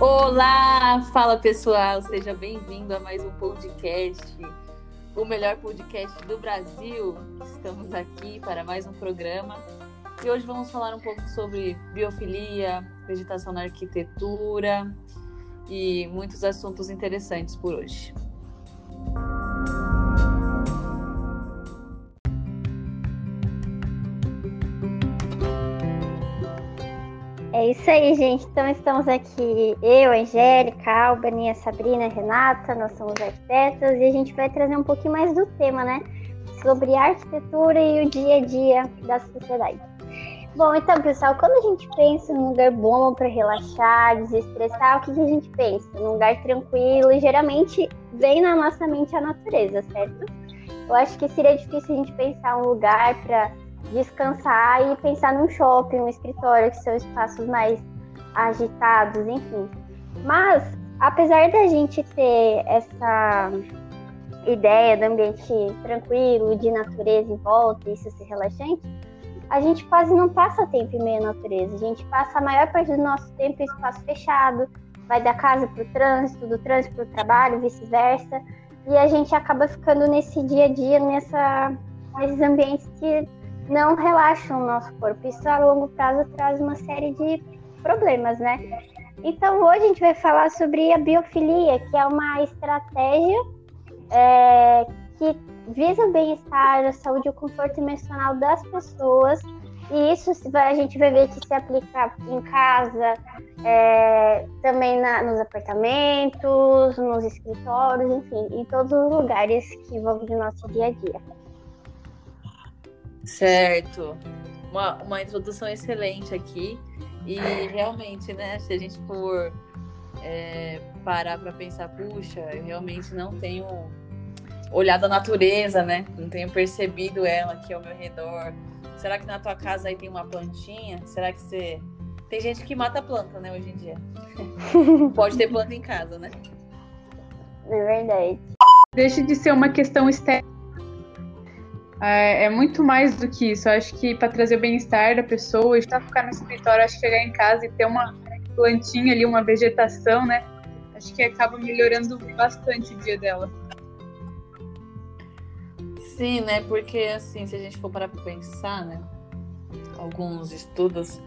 Olá, fala pessoal, seja bem-vindo a mais um podcast, o melhor podcast do Brasil. Estamos aqui para mais um programa e hoje vamos falar um pouco sobre biofilia, vegetação na arquitetura e muitos assuntos interessantes por hoje. É isso aí, gente. Então estamos aqui, eu, Angélica, Albany, a Sabrina, a Renata, nós somos arquitetas e a gente vai trazer um pouquinho mais do tema, né? Sobre arquitetura e o dia a dia da sociedade. Bom, então, pessoal, quando a gente pensa num lugar bom para relaxar, desestressar, o que, que a gente pensa? Num lugar tranquilo, geralmente vem na nossa mente a natureza, certo? Eu acho que seria difícil a gente pensar um lugar para descansar e pensar num shopping, um escritório, que são espaços mais agitados, enfim. Mas, apesar da gente ter essa ideia do ambiente tranquilo, de natureza em volta, isso ser relaxante, a gente quase não passa tempo em meio à natureza. A gente passa a maior parte do nosso tempo em espaço fechado, vai da casa para o trânsito, do trânsito para o trabalho, vice-versa. E a gente acaba ficando nesse dia a dia, nessa, nesses ambientes que não relaxam o nosso corpo. Isso a longo prazo traz uma série de problemas, né? Então hoje a gente vai falar sobre a biofilia, que é uma estratégia é, que visa o bem-estar, a saúde e o conforto emocional das pessoas. E isso a gente vai ver que se aplica em casa, é, também na, nos apartamentos, nos escritórios, enfim, em todos os lugares que envolvem o nosso dia a dia. Certo. Uma, uma introdução excelente aqui. E realmente, né, se a gente for é, parar para pensar, puxa, eu realmente não tenho olhado a natureza, né? Não tenho percebido ela aqui ao meu redor. Será que na tua casa aí tem uma plantinha? Será que você. Tem gente que mata planta, né, hoje em dia. Pode ter planta em casa, né? É verdade. Deixa de ser uma questão estética é, é, muito mais do que isso. Eu acho que para trazer o bem-estar da pessoa, estar ficar no escritório, acho que chegar em casa e ter uma plantinha ali, uma vegetação, né? Acho que acaba melhorando bastante o dia dela. Sim, né? Porque assim, se a gente for parar para pensar, né? Alguns estudos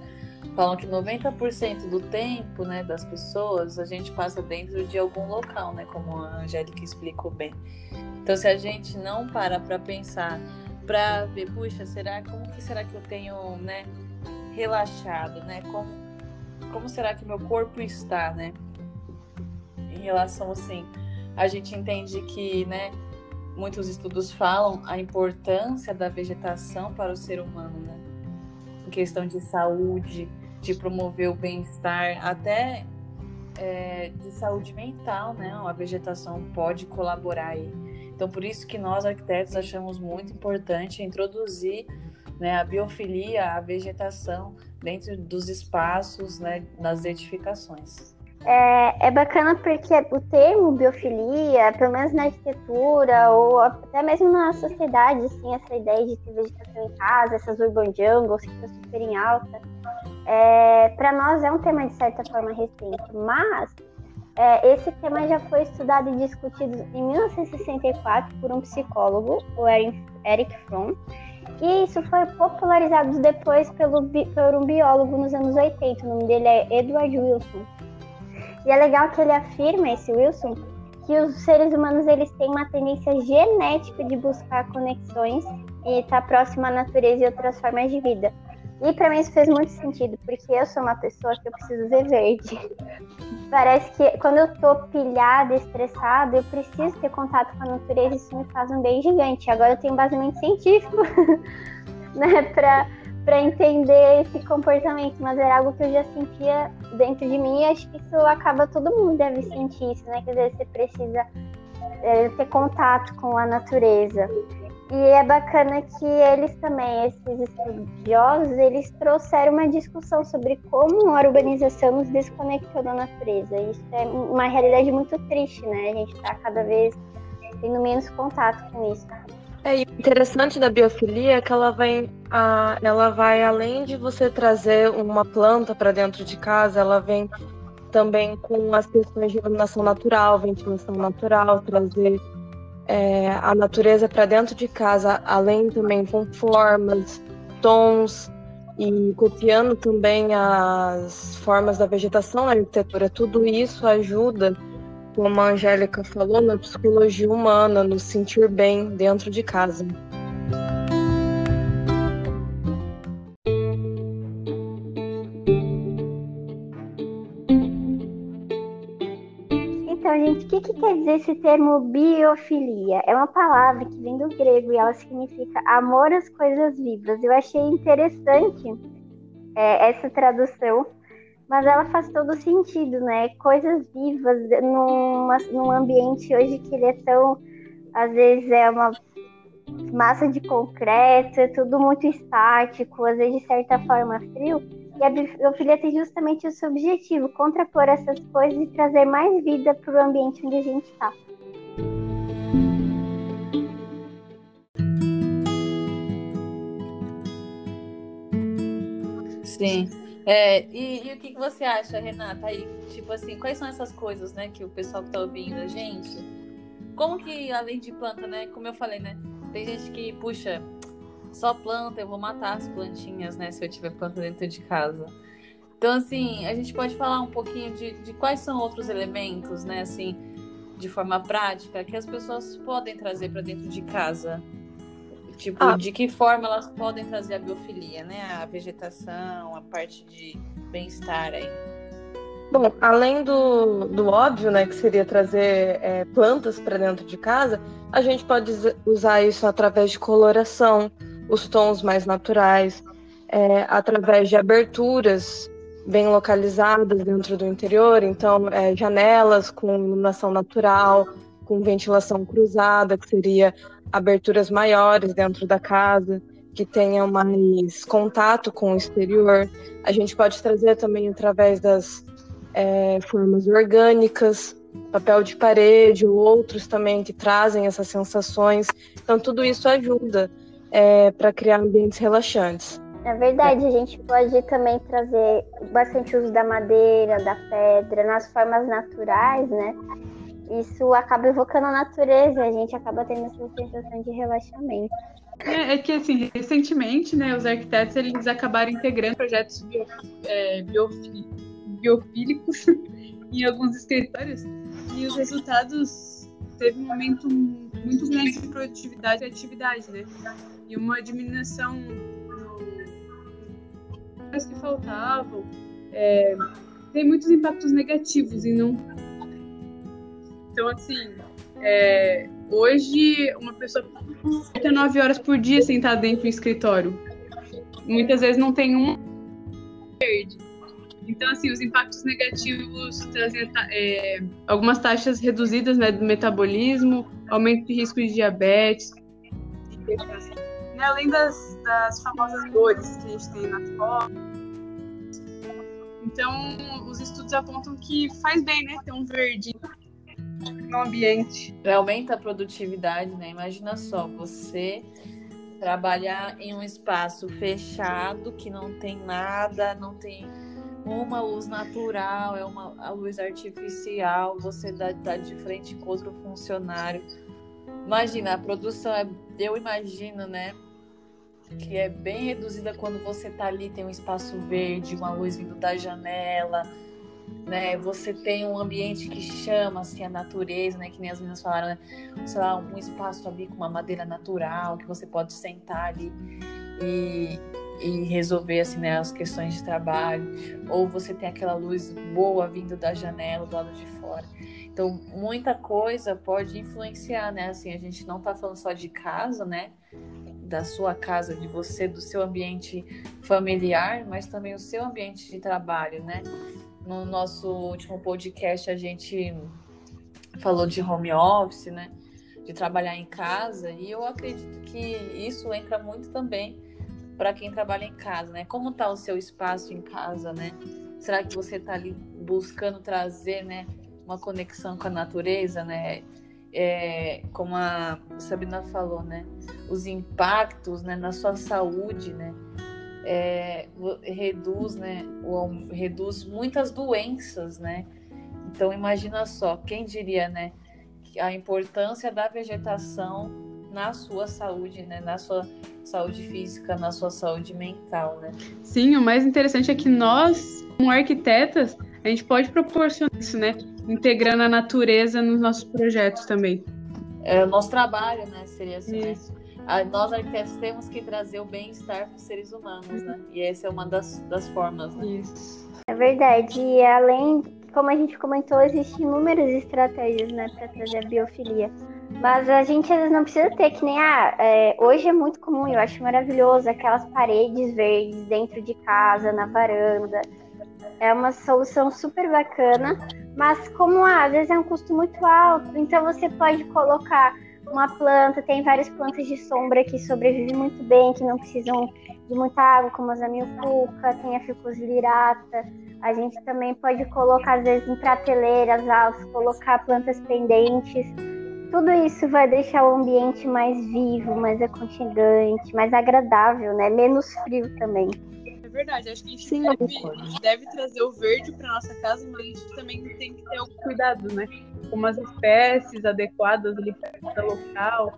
falam que 90% do tempo, né, das pessoas, a gente passa dentro de algum local, né, como a Angélica explicou bem. Então, se a gente não para para pensar, para ver, puxa, será como que será que eu tenho, né, relaxado, né? Como como será que meu corpo está, né? Em relação assim, a gente entende que, né, muitos estudos falam a importância da vegetação para o ser humano, né? Em questão de saúde, de promover o bem-estar, até é, de saúde mental, né? A vegetação pode colaborar aí. Então, por isso que nós arquitetos achamos muito importante introduzir né, a biofilia, a vegetação dentro dos espaços, né, nas edificações. É, é bacana porque o termo biofilia, pelo menos na arquitetura ou até mesmo na sociedade, assim, essa ideia de ter vegetação em casa, essas urban jungles que estão super em alta, é, para nós é um tema de certa forma recente, mas é, esse tema já foi estudado e discutido em 1964 por um psicólogo, o Eric Fromm, e isso foi popularizado depois pelo, por um biólogo nos anos 80. O nome dele é Edward Wilson. E é legal que ele afirma, esse Wilson, que os seres humanos eles têm uma tendência genética de buscar conexões e estar próximo à natureza e outras formas de vida. E para mim isso fez muito sentido, porque eu sou uma pessoa que eu preciso ver verde. Parece que quando eu tô pilhada, estressada, eu preciso ter contato com a natureza e isso me faz um bem gigante. Agora eu tenho baseamento científico, né, pra, pra entender esse comportamento, mas era algo que eu já sentia dentro de mim e acho que isso acaba, todo mundo deve sentir isso, né, que às vezes você precisa é, ter contato com a natureza. E é bacana que eles também, esses estudiosos, eles trouxeram uma discussão sobre como a urbanização nos desconectou da natureza. Isso é uma realidade muito triste, né? A gente está cada vez tendo menos contato com isso. É interessante da biofilia é que ela vai, a, ela vai além de você trazer uma planta para dentro de casa, ela vem também com as questões de iluminação natural, ventilação natural, trazer é, a natureza para dentro de casa, além também com formas, tons e copiando também as formas da vegetação na arquitetura. Tudo isso ajuda, como a Angélica falou, na psicologia humana, no sentir bem dentro de casa. Esse termo biofilia? É uma palavra que vem do grego e ela significa amor às coisas vivas. Eu achei interessante é, essa tradução, mas ela faz todo sentido, né? Coisas vivas numa, num ambiente hoje que ele é tão, às vezes é uma massa de concreto, é tudo muito estático, às vezes de certa forma frio e a biofilia tem justamente esse objetivo, contrapor essas coisas e trazer mais vida para o ambiente onde a gente está. Sim. É, e, e, o que, que você acha, Renata? Aí, tipo assim, quais são essas coisas, né, que o pessoal que tá ouvindo a gente? Como que, além de planta, né? Como eu falei, né? Tem gente que, puxa, só planta, eu vou matar as plantinhas, né? Se eu tiver planta dentro de casa. Então, assim, a gente pode falar um pouquinho de, de quais são outros elementos, né? Assim, de forma prática, que as pessoas podem trazer para dentro de casa. Tipo, ah. de que forma elas podem trazer a biofilia, né? A vegetação, a parte de bem-estar aí. Bom, além do, do óbvio, né, que seria trazer é, plantas para dentro de casa, a gente pode usar isso através de coloração, os tons mais naturais, é, através de aberturas bem localizadas dentro do interior, então é, janelas com iluminação natural, com ventilação cruzada, que seria aberturas maiores dentro da casa, que tenham mais contato com o exterior. A gente pode trazer também através das é, formas orgânicas, papel de parede, ou outros também que trazem essas sensações. Então, tudo isso ajuda é, para criar ambientes relaxantes. É verdade, a gente pode também trazer bastante uso da madeira, da pedra, nas formas naturais, né? Isso acaba evocando a natureza, a gente acaba tendo essa sensação de relaxamento. É, é que, assim, recentemente, né, os arquitetos eles acabaram integrando projetos bio, é, biofílicos em alguns escritórios e os resultados teve um aumento muito grande de produtividade e atividade, né? e uma diminuição das que faltavam. É, tem muitos impactos negativos e não. Então, assim, é, hoje uma pessoa fica nove horas por dia sentada dentro do escritório. Muitas vezes não tem um verde. Então, assim, os impactos negativos trazem é, algumas taxas reduzidas né, do metabolismo, aumento de risco de diabetes, né? Além das, das famosas dores que a gente tem nas costas. Então, os estudos apontam que faz bem, né? Ter um verde no ambiente. Aumenta a produtividade, né? Imagina só, você trabalhar em um espaço fechado que não tem nada, não tem uma luz natural, é uma a luz artificial, você dá, de frente com outro funcionário. Imagina, a produção é, eu imagino, né? que é bem reduzida quando você tá ali, tem um espaço verde, uma luz vindo da janela, né? Você tem um ambiente que chama assim a natureza, né? Que nem as meninas falaram, né? Sei lá, um espaço ali com uma madeira natural que você pode sentar ali e, e resolver assim, né, as questões de trabalho, ou você tem aquela luz boa vindo da janela do lado de fora. Então, muita coisa pode influenciar, né? Assim, a gente não tá falando só de casa, né? da sua casa, de você, do seu ambiente familiar, mas também o seu ambiente de trabalho, né? No nosso último podcast a gente falou de home office, né? De trabalhar em casa, e eu acredito que isso entra muito também para quem trabalha em casa, né? Como está o seu espaço em casa, né? Será que você está ali buscando trazer, né, uma conexão com a natureza, né? é, como a Sabrina falou, né, os impactos né, na sua saúde, né, é, reduz, né, reduz muitas doenças, né? Então imagina só, quem diria, né, a importância da vegetação na sua saúde, né, na sua saúde física, na sua saúde mental, né? Sim, o mais interessante é que nós, como arquitetas, a gente pode proporcionar isso, né, integrando a natureza nos nossos projetos também. É o nosso trabalho, né, seria assim, né? nós arquitetos temos que trazer o bem-estar para os seres humanos, né? E essa é uma das, das formas, né? Isso. É verdade. E além, como a gente comentou, existem inúmeras estratégias, né, para trazer a biofilia. Mas a gente às vezes não precisa ter que nem ah, é, hoje é muito comum, eu acho maravilhoso aquelas paredes verdes dentro de casa, na varanda. É uma solução super bacana, mas como ah, às vezes é um custo muito alto, então você pode colocar uma planta, tem várias plantas de sombra que sobrevivem muito bem, que não precisam de muita água, como a zamioculca, tem a ficus lirata. A gente também pode colocar, às vezes, em prateleiras altas, colocar plantas pendentes. Tudo isso vai deixar o ambiente mais vivo, mais aconchegante, mais agradável, né? Menos frio também. É verdade, acho que a gente, Sim, deve, a gente deve trazer o verde para nossa casa, mas a gente também tem que ter algum cuidado, né? com umas espécies adequadas ali para cada local.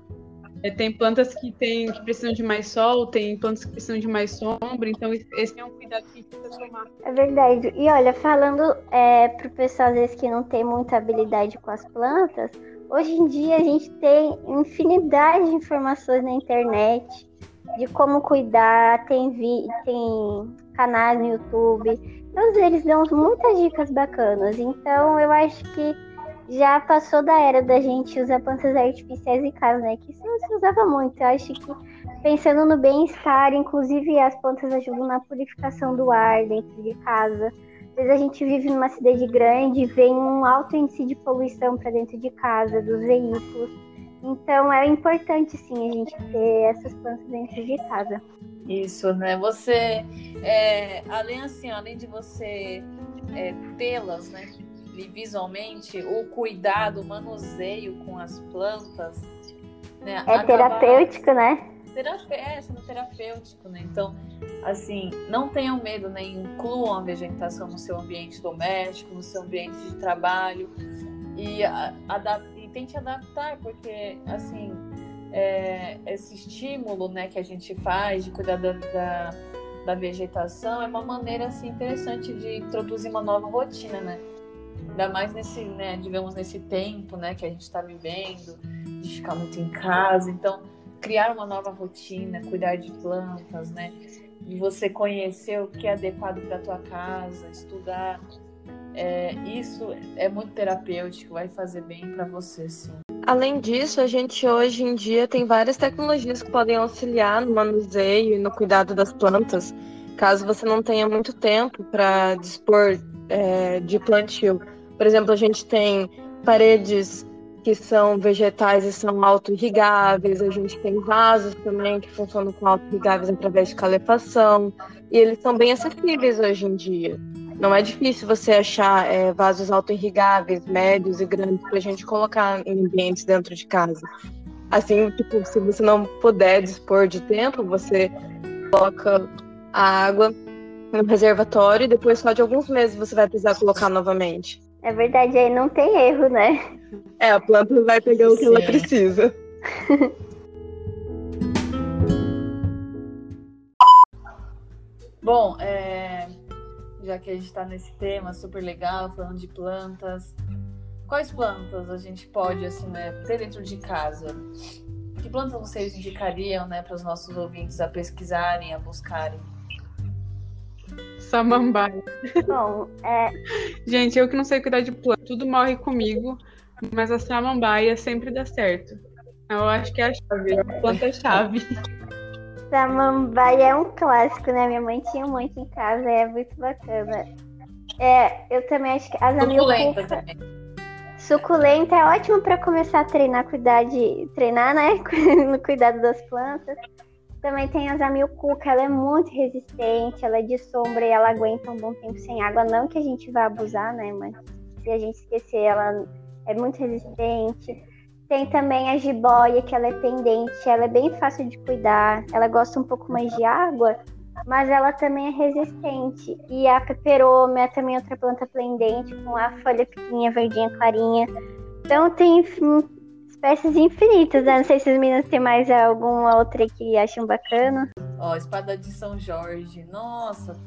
É, tem plantas que, tem, que precisam de mais sol, tem plantas que precisam de mais sombra, então esse é um cuidado que a gente precisa tomar. É verdade. E olha, falando é, para o pessoal às vezes que não tem muita habilidade com as plantas, hoje em dia a gente tem infinidade de informações na internet de como cuidar, tem, vi, tem canais no YouTube, todos eles dão muitas dicas bacanas. Então eu acho que já passou da era da gente usar plantas artificiais em casa, né? Que isso não se usava muito. Eu acho que pensando no bem-estar, inclusive as plantas ajudam na purificação do ar dentro de casa. Às vezes a gente vive numa cidade grande e vem um alto índice de poluição para dentro de casa, dos veículos. Então é importante sim a gente ter essas plantas dentro de casa. Isso, né? Você, é, além assim, além de você é, tê-las, né? visualmente, o cuidado, o manuseio com as plantas. Né, é terapêutico, né? Terapê, é, sendo terapêutico, né? Então, assim, não tenham medo, né? Incluam a vegetação no seu ambiente doméstico, no seu ambiente de trabalho e, e tente adaptar, porque, assim, é, esse estímulo, né, que a gente faz de cuidar da, da, da vegetação é uma maneira, assim, interessante de introduzir uma nova rotina, né? Ainda mais nesse, né, digamos, nesse tempo, né, que a gente está vivendo, de ficar muito em casa. Então, criar uma nova rotina, cuidar de plantas, né, de você conhecer o que é adequado para tua casa, estudar. É, isso é muito terapêutico, vai fazer bem para você, sim. Além disso, a gente hoje em dia tem várias tecnologias que podem auxiliar no manuseio e no cuidado das plantas, caso você não tenha muito tempo para dispor é, de plantio. Por exemplo, a gente tem paredes que são vegetais e são auto-irrigáveis, a gente tem vasos também que funcionam com auto-irrigáveis através de calefação, e eles são bem acessíveis hoje em dia. Não é difícil você achar é, vasos auto-irrigáveis, médios e grandes para a gente colocar em ambientes dentro de casa. Assim, tipo, se você não puder dispor de tempo, você coloca a água no reservatório e depois só de alguns meses você vai precisar colocar novamente. É verdade, aí não tem erro, né? É, a planta vai pegar o que Sim. ela precisa. Bom, é... já que a gente está nesse tema super legal, falando de plantas, quais plantas a gente pode assim, né, ter dentro de casa? Que plantas vocês indicariam né, para os nossos ouvintes a pesquisarem, a buscarem? Samambaia. Bom, é. Gente, eu que não sei cuidar de planta, tudo morre comigo, mas a samambaia sempre dá certo. Eu acho que é a chave, é a planta-chave. Samambaia é um clássico, né? Minha mãe tinha muito em casa, é muito bacana. É, eu também acho que as Suculenta também. Suculenta é ótimo para começar a treinar, cuidar de. treinar, né? no cuidado das plantas. Também tem a Zamilcuca, ela é muito resistente, ela é de sombra e ela aguenta um bom tempo sem água. Não que a gente vá abusar, né? Mas se a gente esquecer, ela é muito resistente. Tem também a jiboia, que ela é pendente, ela é bem fácil de cuidar. Ela gosta um pouco mais de água, mas ela também é resistente. E a peperoma é também outra planta pendente, com a folha pequenininha, verdinha, clarinha. Então tem espécies infinitas, né? Não sei se os meninos têm mais alguma outra que acham bacana. Ó, espada de São Jorge. Nossa,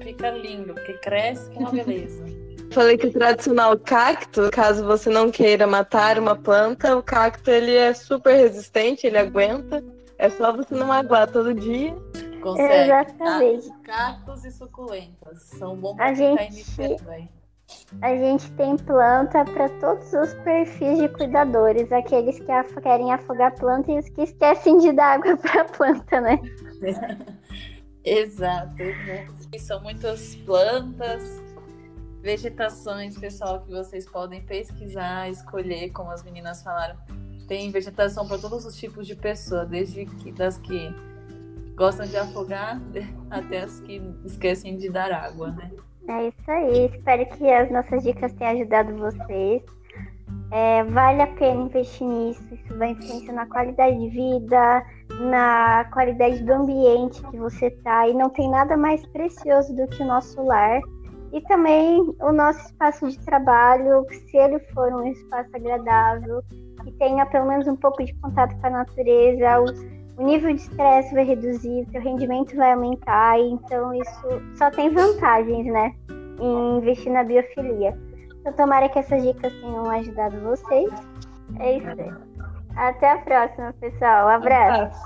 fica lindo, porque cresce que é uma beleza. Falei que o tradicional cacto, caso você não queira matar uma planta, o cacto ele é super resistente, ele aguenta. É só você não aguar todo dia. Consegue. Exatamente. Cactos e suculentas. São bons pra quem tá iniciando, A gente tem planta para todos os perfis de cuidadores, aqueles que af querem afogar a planta e os que esquecem de dar água para a planta, né? exato, exato. São muitas plantas, vegetações, pessoal, que vocês podem pesquisar, escolher, como as meninas falaram. Tem vegetação para todos os tipos de pessoa, desde que, das que gostam de afogar até as que esquecem de dar água, né? É isso aí. Espero que as nossas dicas tenham ajudado vocês. É, vale a pena investir nisso. Isso vai influenciar na qualidade de vida, na qualidade do ambiente que você tá. E não tem nada mais precioso do que o nosso lar. E também o nosso espaço de trabalho, se ele for um espaço agradável, que tenha pelo menos um pouco de contato com a natureza, o, o nível de estresse vai reduzir, o seu rendimento vai aumentar. Então isso só tem vantagens, né? Em investir na biofilia. Então tomara que essas dicas tenham ajudado vocês. É isso aí. Até a próxima, pessoal. Um abraço.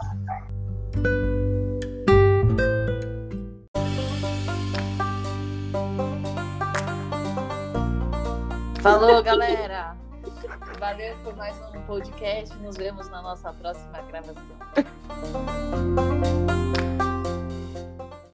Falou, galera! Valeu por mais um podcast. Nos vemos na nossa próxima gravação.